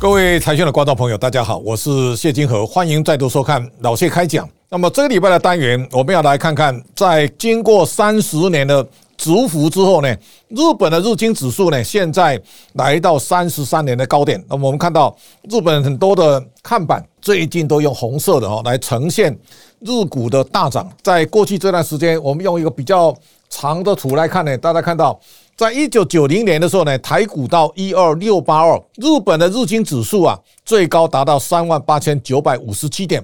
各位财讯的观众朋友，大家好，我是谢金河，欢迎再度收看老谢开讲。那么这个礼拜的单元，我们要来看看，在经过三十年的蛰伏之后呢，日本的日经指数呢，现在来到三十三年的高点。那么我们看到日本很多的看板最近都用红色的哦来呈现日股的大涨。在过去这段时间，我们用一个比较长的图来看呢，大家看到。在一九九零年的时候呢，台股到一二六八二，日本的日经指数啊，最高达到三万八千九百五十七点。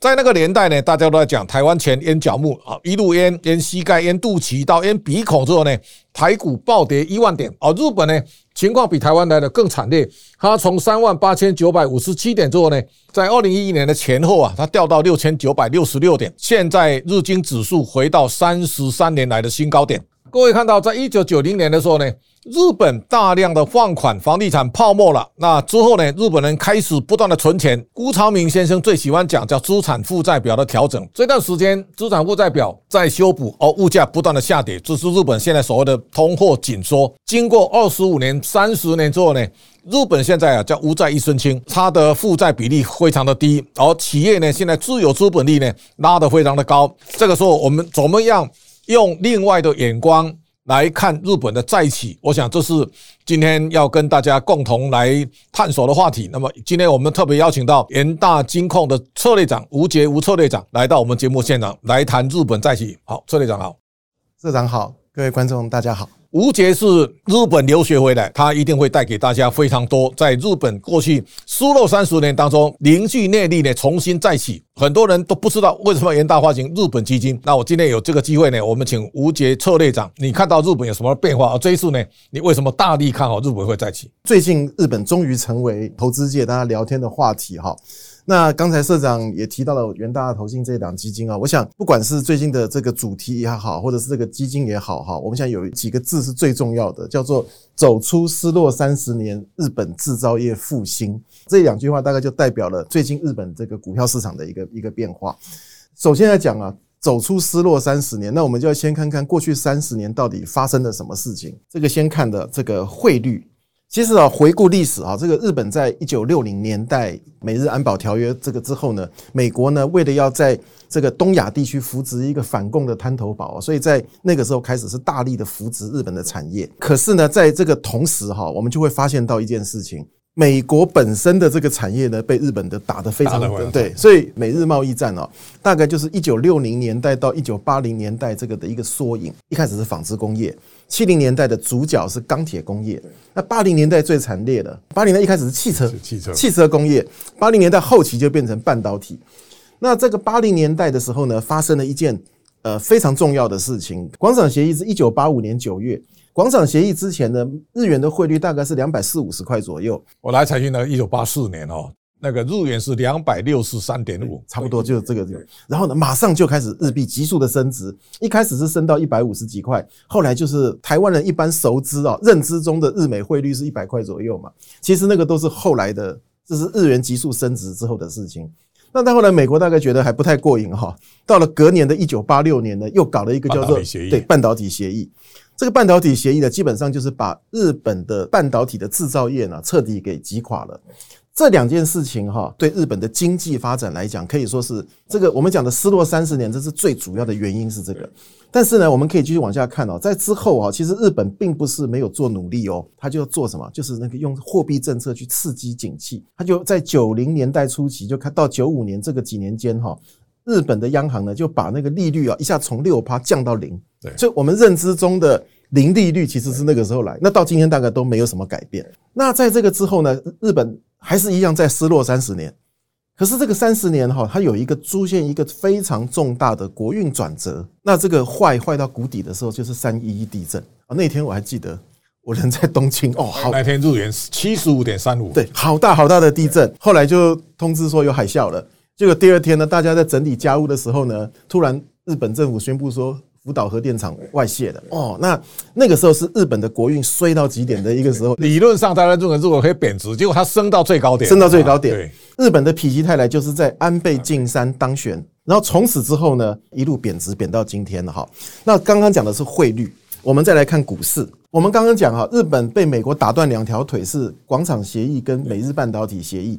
在那个年代呢，大家都在讲台湾前淹脚木啊，一路淹淹膝盖、淹肚脐到淹鼻孔之后呢，台股暴跌一万点。而日本呢，情况比台湾来的更惨烈，它从三万八千九百五十七点之后呢，在二零一一年的前后啊，它掉到六千九百六十六点，现在日经指数回到三十三年来的新高点。各位看到，在一九九零年的时候呢，日本大量的放款，房地产泡沫了。那之后呢，日本人开始不断的存钱。辜朝明先生最喜欢讲叫资产负债表的调整。这段时间资产负债表在修补，而物价不断的下跌，这是日本现在所谓的通货紧缩。经过二十五年、三十年之后呢，日本现在啊叫无债一身轻，它的负债比例非常的低，而企业呢现在自有资本利呢拉得非常的高。这个时候我们怎么样？用另外的眼光来看日本的再起，我想这是今天要跟大家共同来探索的话题。那么今天我们特别邀请到元大金控的策略长吴杰吴策略长来到我们节目现场来谈日本再起。好，策略长好，社长好，各位观众大家好。吴杰是日本留学回来，他一定会带给大家非常多在日本过去失落三十年当中凝聚内力呢，重新再起。很多人都不知道为什么元大发行日本基金。那我今天有这个机会呢，我们请吴杰策略长，你看到日本有什么变化？而这一次呢，你为什么大力看好日本会再起？最近日本终于成为投资界大家聊天的话题哈。那刚才社长也提到了元大投信这一档基金啊，我想不管是最近的这个主题也好，或者是这个基金也好哈，我们想有几个字是最重要的，叫做走出失落三十年，日本制造业复兴。这两句话大概就代表了最近日本这个股票市场的一个一个变化。首先来讲啊，走出失落三十年，那我们就要先看看过去三十年到底发生了什么事情。这个先看的这个汇率。其实啊，回顾历史啊，这个日本在一九六零年代美日安保条约这个之后呢，美国呢为了要在这个东亚地区扶植一个反共的滩头堡，所以在那个时候开始是大力的扶植日本的产业。可是呢，在这个同时哈，我们就会发现到一件事情。美国本身的这个产业呢，被日本的打得非常对，所以美日贸易战哦，大概就是一九六零年代到一九八零年代这个的一个缩影。一开始是纺织工业，七零年代的主角是钢铁工业，那八零年代最惨烈的，八零年代一开始是汽车，汽车。汽车工业，八零年代后期就变成半导体。那这个八零年代的时候呢，发生了一件呃非常重要的事情，广场协议是一九八五年九月。广场协议之前呢日元的汇率大概是两百四五十块左右。我来采讯呢，一九八四年哦，那个日元是两百六十三点五，差不多就是这个。然后呢，马上就开始日币急速的升值，一开始是升到一百五十几块，后来就是台湾人一般熟知啊，认知中的日美汇率是一百块左右嘛。其实那个都是后来的，这是日元急速升值之后的事情。那到后来，美国大概觉得还不太过瘾哈。到了隔年的一九八六年呢，又搞了一个叫做对半导体协议。这个半导体协议呢，基本上就是把日本的半导体的制造业呢彻底给击垮了。这两件事情哈，对日本的经济发展来讲，可以说是这个我们讲的失落三十年，这是最主要的原因是这个。但是呢，我们可以继续往下看哦，在之后啊，其实日本并不是没有做努力哦，他就要做什么？就是那个用货币政策去刺激景气。他就在九零年代初期就看到九五年这个几年间哈，日本的央行呢就把那个利率啊一下从六趴降到零。对，所以我们认知中的零利率其实是那个时候来，那到今天大概都没有什么改变。那在这个之后呢，日本还是一样在失落三十年。可是这个三十年哈，它有一个出现一个非常重大的国运转折。那这个坏坏到谷底的时候，就是三一一地震啊。那天我还记得，我人在东京哦，好，那天日元七十五点三五，对，好大好大的地震。后来就通知说有海啸了。结果第二天呢，大家在整理家务的时候呢，突然日本政府宣布说。福岛核电厂外泄的哦，那那个时候是日本的国运衰到极点的一个时候。理论上，大家认为如果可以贬值，结果它升到最高点，升到最高点。日本的否极泰来就是在安倍晋三当选，然后从此之后呢，一路贬值贬到今天了哈。那刚刚讲的是汇率，我们再来看股市。我们刚刚讲哈，日本被美国打断两条腿是广场协议跟美日半导体协议，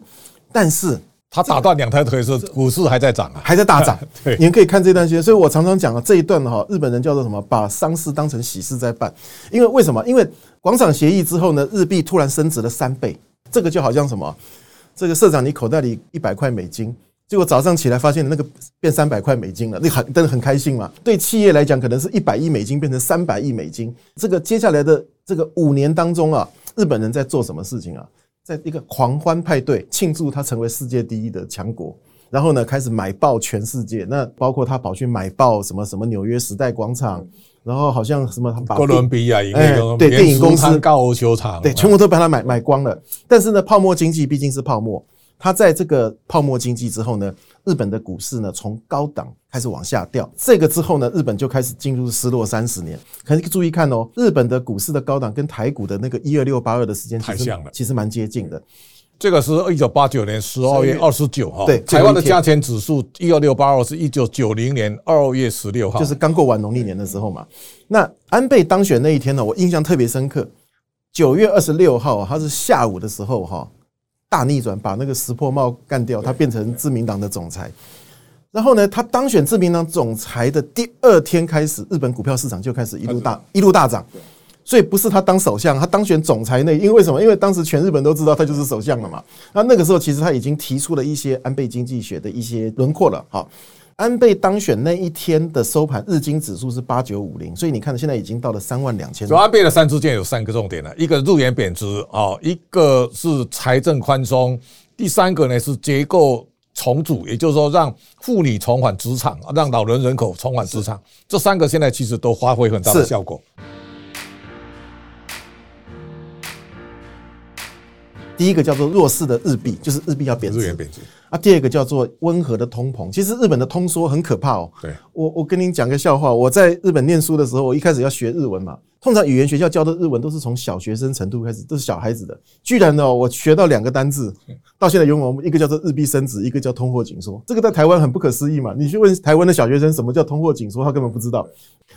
但是他打断两条腿是股市还在涨啊，还在大涨。对你们可以看这段时间，所以我常常讲啊，这一段哈，日本人叫做什么？把丧事当成喜事在办。因为为什么？因为广场协议之后呢，日币突然升值了三倍，这个就好像什么？这个社长，你口袋里一百块美金，结果早上起来发现那个变三百块美金了，那很真的很开心嘛。对企业来讲，可能是一百亿美金变成三百亿美金。这个接下来的这个五年当中啊，日本人在做什么事情啊？在一个狂欢派对庆祝他成为世界第一的强国，然后呢开始买爆全世界，那包括他跑去买爆什么什么纽约时代广场，然后好像什么把哥伦比亚影哎业对电影公司高尔球场，对，全部都把它买买光了。但是呢，泡沫经济毕竟是泡沫，它在这个泡沫经济之后呢，日本的股市呢从高档开始往下掉。这个之后呢，日本就开始进入失落三十年。可是注意看哦，日本的股市的高档跟台股的那个一二六八二的时间太像了其实蛮接近的。这个是一九八九年十二月二十九号，对台湾的加权指数一二六八二是一九九零年二月十六号，就是刚过完农历年的时候嘛。那安倍当选那一天呢，我印象特别深刻。九月二十六号，它是下午的时候哈，大逆转，把那个石破茂干掉，他变成自民党的总裁。然后呢，他当选自民党总裁的第二天开始，日本股票市场就开始一路大一路大涨。所以不是他当首相，他当选总裁那，因为为什么？因为当时全日本都知道他就是首相了嘛。那那个时候其实他已经提出了一些安倍经济学的一些轮廓了。好，安倍当选那一天的收盘，日经指数是八九五零，所以你看现在已经到了三万两千所以。安倍的三支箭有三个重点了，一个日元贬值啊，一个是财政宽松，第三个呢是结构重组，也就是说让妇女重返职场，让老人人口重返职场，这三个现在其实都发挥很大的效果。第一个叫做弱势的日币，就是日币要贬值日元。贬值，啊，第二个叫做温和的通膨。其实日本的通缩很可怕哦。对，我我跟您讲个笑话，我在日本念书的时候，我一开始要学日文嘛，通常语言学校教的日文都是从小学生程度开始，都是小孩子的。居然呢，我学到两个单字，到现在永远一个叫做日币升值，一个叫通货紧缩。这个在台湾很不可思议嘛？你去问台湾的小学生什么叫通货紧缩，他根本不知道。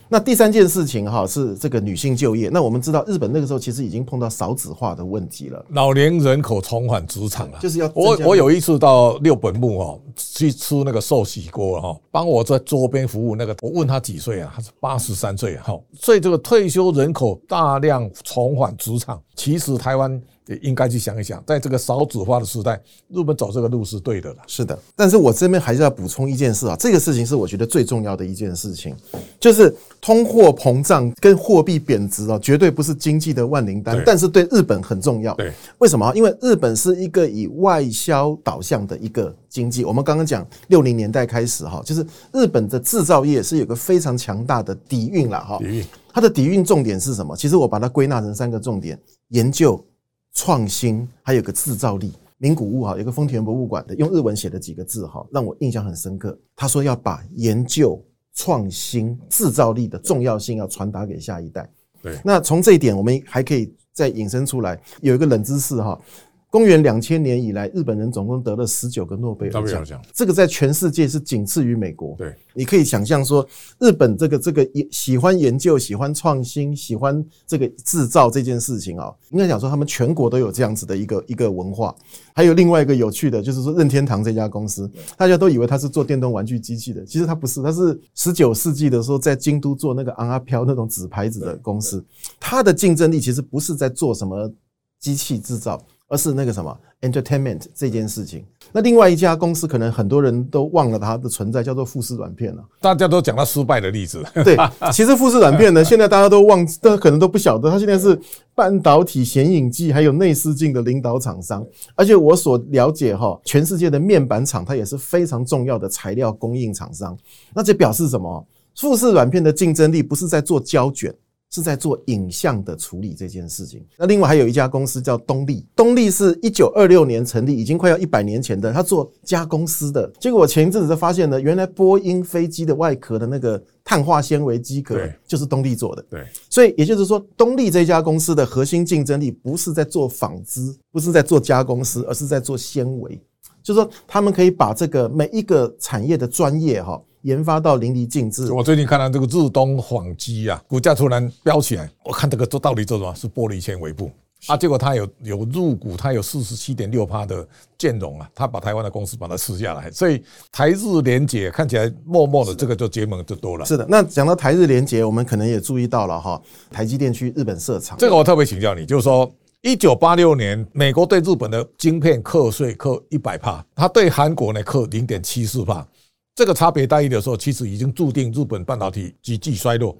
那第三件事情哈是这个女性就业。那我们知道日本那个时候其实已经碰到少子化的问题了，老年人口重返职场了。就是要我我有一次到六本木哦，去吃那个寿喜锅哈，帮我在桌边服务那个，我问他几岁啊？他是八十三岁哈，所以这个退休人口大量重返职场，其实台湾也应该去想一想，在这个少子化的时代，日本走这个路是对的了。是的，但是我这边还是要补充一件事啊，这个事情是我觉得最重要的一件事情，就是通货膨胀跟货币贬值啊，绝对不是经济的万灵丹，但是对日本很重要。对，为什么？因为日本是一个以外销导向的一个经济。我们刚刚讲六零年代开始哈，就是日本的制造业是有个非常强大的底蕴了哈底。蕴它的底蕴重点是什么？其实我把它归纳成三个重点：研究、创新，还有个制造力。名古屋哈有个丰田博物馆的用日文写的几个字哈，让我印象很深刻。他说要把研究、创新、制造力的重要性要传达给下一代。对那从这一点，我们还可以再引申出来，有一个冷知识哈。公元两千年以来，日本人总共得了十九个诺贝尔奖，这个在全世界是仅次于美国。对，你可以想象说，日本这个这个喜欢研究、喜欢创新、喜欢这个制造这件事情啊，应该讲说他们全国都有这样子的一个一个文化。还有另外一个有趣的，就是说任天堂这家公司，大家都以为它是做电动玩具机器的，其实它不是，它是十九世纪的时候在京都做那个昂阿飘那种纸牌子的公司。它的竞争力其实不是在做什么机器制造，而是那个什么 entertainment 这件事情。那另外一家公司，可能很多人都忘了它的存在，叫做富士软片了。大家都讲它失败的例子，对，其实富士软片呢，现在大家都忘，都可能都不晓得，它现在是半导体显影剂还有内视镜的领导厂商。而且我所了解哈，全世界的面板厂，它也是非常重要的材料供应厂商。那这表示什么？富士软片的竞争力不是在做胶卷。是在做影像的处理这件事情。那另外还有一家公司叫东立，东立是一九二六年成立，已经快要一百年前的，它做加工丝的。结果我前一阵子才发现呢，原来波音飞机的外壳的那个碳化纤维机壳就是东立做的。对，所以也就是说，东立这家公司的核心竞争力不是在做纺织，不是在做加工丝，而是在做纤维。就是说，他们可以把这个每一个产业的专业哈，研发到淋漓尽致。我最近看到这个日东纺机啊，股价突然飙起来，我看这个做到底做什么？是玻璃纤维布啊，结果它有有入股，它有四十七点六趴的建融啊，它把台湾的公司把它吃下来，所以台日联结看起来默默的这个就结盟就多了。是的，那讲到台日联结，我们可能也注意到了哈，台积电去日本设厂，这个我特别请教你，就是说。一九八六年，美国对日本的晶片课税课一百帕，它对韩国呢课零点七四帕，这个差别待遇的时候，其实已经注定日本半导体急剧衰落。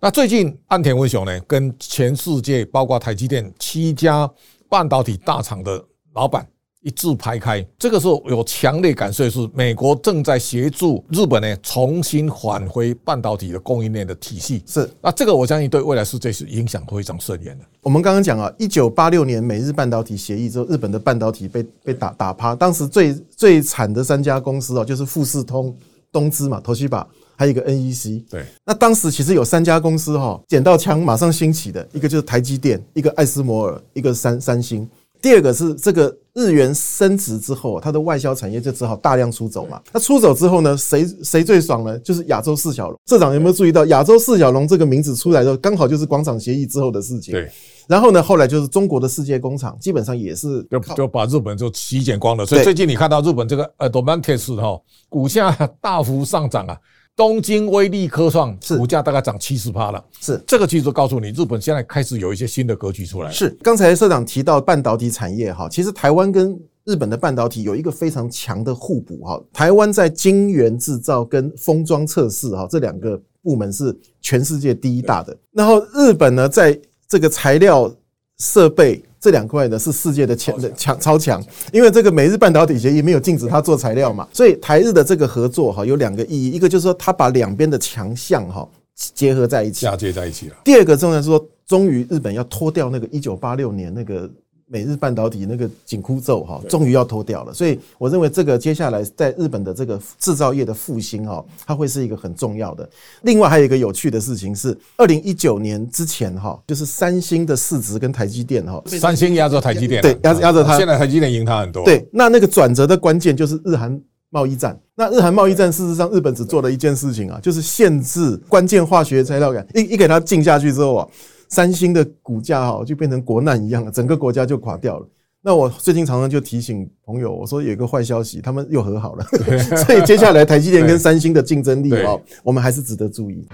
那最近岸田文雄呢，跟全世界包括台积电七家半导体大厂的老板。一字排开，这个时候有强烈感受是美国正在协助日本呢重新返回半导体的供应链的体系。是，那这个我相信对未来世界是影响非常深远的。我们刚刚讲啊，一九八六年美日半导体协议之后，日本的半导体被被打打趴，当时最最惨的三家公司哦，就是富士通、东芝嘛、头西把，还有一个 NEC。对，那当时其实有三家公司哈，捡到枪马上兴起的，一个就是台积电，一个艾斯摩尔，一个三三星。第二个是这个日元升值之后，它的外销产业就只好大量出走嘛。那出走之后呢，谁谁最爽呢？就是亚洲四小龙。社长有没有注意到亚洲四小龙这个名字出来的刚好就是广场协议之后的事情。对。然后呢，后来就是中国的世界工厂，基本上也是就就把日本就洗剪光了。所以最近你看到日本这个呃 d o m a n t i s 哈股价大幅上涨啊。东京威力科创股价大概涨七十趴了，是这个其实告诉你，日本现在开始有一些新的格局出来。是刚才社长提到半导体产业哈，其实台湾跟日本的半导体有一个非常强的互补哈。台湾在晶圆制造跟封装测试哈这两个部门是全世界第一大的，然后日本呢在这个材料设备。这两块呢是世界的强强超强，因为这个美日半导体协议没有禁止它做材料嘛，所以台日的这个合作哈有两个意义，一个就是说它把两边的强项哈结合在一起，嫁接在一起了。第二个重要是说，终于日本要脱掉那个一九八六年那个。美日半导体那个紧箍咒哈，终于要脱掉了，所以我认为这个接下来在日本的这个制造业的复兴哈，它会是一个很重要的。另外还有一个有趣的事情是，二零一九年之前哈，就是三星的市值跟台积电哈，三星压着台积电，对，压压着它。现在台积电赢它很多。对，那那个转折的关键就是日韩贸易战。那日韩贸易战事实上，日本只做了一件事情啊，就是限制关键化学材料感，一一给它禁下去之后啊。三星的股价哈就变成国难一样了，整个国家就垮掉了。那我最近常常就提醒朋友，我说有一个坏消息，他们又和好了。所以接下来台积电跟三星的竞争力哦，我们还是值得注意。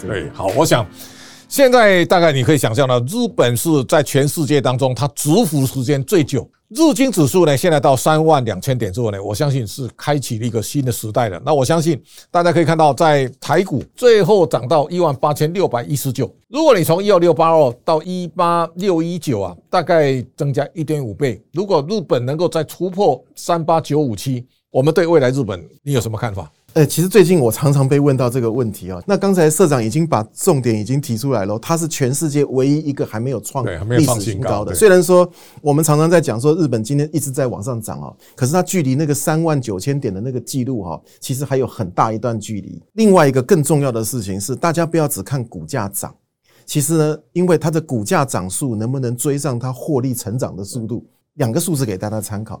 对，好，我想现在大概你可以想象到，日本是在全世界当中它蛰伏时间最久。日经指数呢，现在到三万两千点之后呢，我相信是开启了一个新的时代了。那我相信大家可以看到，在台股最后涨到一万八千六百一十九。如果你从一二六八二到一八六一九啊，大概增加一点五倍。如果日本能够再突破三八九五七，我们对未来日本你有什么看法？呃，其实最近我常常被问到这个问题啊。那刚才社长已经把重点已经提出来了，它是全世界唯一一个还没有创历史新高的。虽然说我们常常在讲说日本今天一直在往上涨啊，可是它距离那个三万九千点的那个记录哈，其实还有很大一段距离。另外一个更重要的事情是，大家不要只看股价涨，其实呢，因为它的股价涨速能不能追上它获利成长的速度，两个数字给大家参考。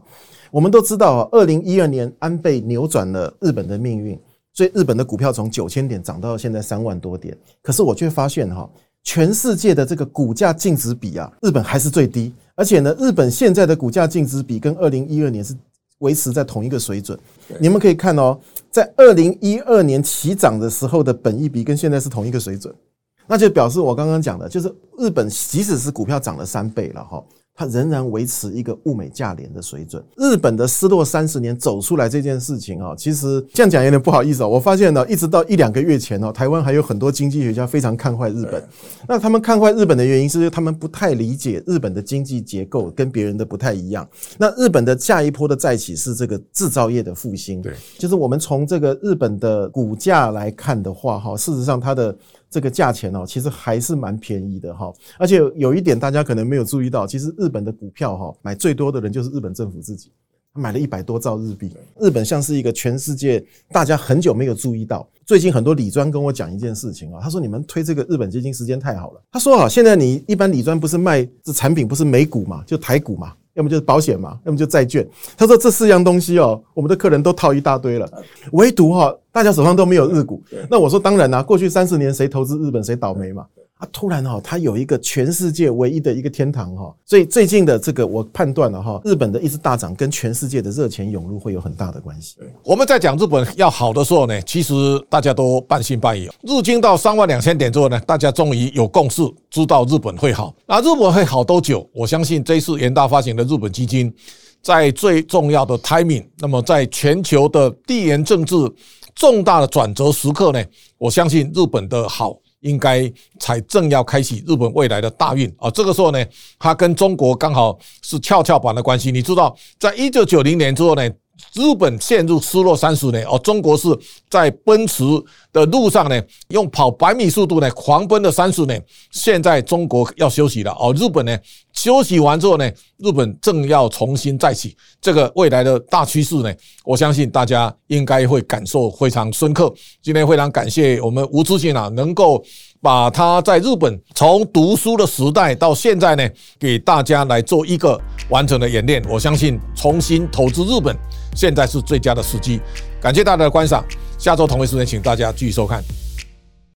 我们都知道啊，二零一二年安倍扭转了日本的命运，所以日本的股票从九千点涨到现在三万多点。可是我却发现哈，全世界的这个股价净值比啊，日本还是最低。而且呢，日本现在的股价净值比跟二零一二年是维持在同一个水准。你们可以看哦，在二零一二年起涨的时候的本益比跟现在是同一个水准，那就表示我刚刚讲的，就是日本即使是股票涨了三倍了哈。它仍然维持一个物美价廉的水准。日本的失落三十年走出来这件事情啊，其实这样讲有点不好意思哦。我发现呢，一直到一两个月前哦，台湾还有很多经济学家非常看坏日本。那他们看坏日本的原因是，他们不太理解日本的经济结构跟别人的不太一样。那日本的下一波的再起是这个制造业的复兴。对，就是我们从这个日本的股价来看的话，哈，事实上它的。这个价钱哦，其实还是蛮便宜的哈，而且有一点大家可能没有注意到，其实日本的股票哈，买最多的人就是日本政府自己，买了一百多兆日币。日本像是一个全世界大家很久没有注意到，最近很多理专跟我讲一件事情啊，他说你们推这个日本基金时间太好了。他说啊，现在你一般理专不是卖这产品不是美股嘛，就台股嘛。要么就是保险嘛，要么就债券。他说这四样东西哦，我们的客人都套一大堆了，唯独哈大家手上都没有日股。那我说当然啦，过去三十年谁投资日本谁倒霉嘛。啊，突然哈，它有一个全世界唯一的一个天堂哈，所以最近的这个我判断了哈，日本的一直大涨跟全世界的热钱涌入会有很大的关系。我们在讲日本要好的时候呢，其实大家都半信半疑。日经到三万两千点之后呢，大家终于有共识，知道日本会好。那日本会好多久？我相信这次元大发行的日本基金，在最重要的 timing，那么在全球的地缘政治重大的转折时刻呢，我相信日本的好。应该才正要开启日本未来的大运啊！这个时候呢，它跟中国刚好是跷跷板的关系。你知道，在一九九零年之后呢？日本陷入失落三十年哦，中国是在奔驰的路上呢，用跑百米速度呢狂奔了三十年。现在中国要休息了哦，日本呢休息完之后呢，日本正要重新再起。这个未来的大趋势呢，我相信大家应该会感受非常深刻。今天非常感谢我们吴志信啊，能够把他在日本从读书的时代到现在呢，给大家来做一个完整的演练。我相信重新投资日本。现在是最佳的时机，感谢大家的观赏，下周同一时间，请大家继续收看。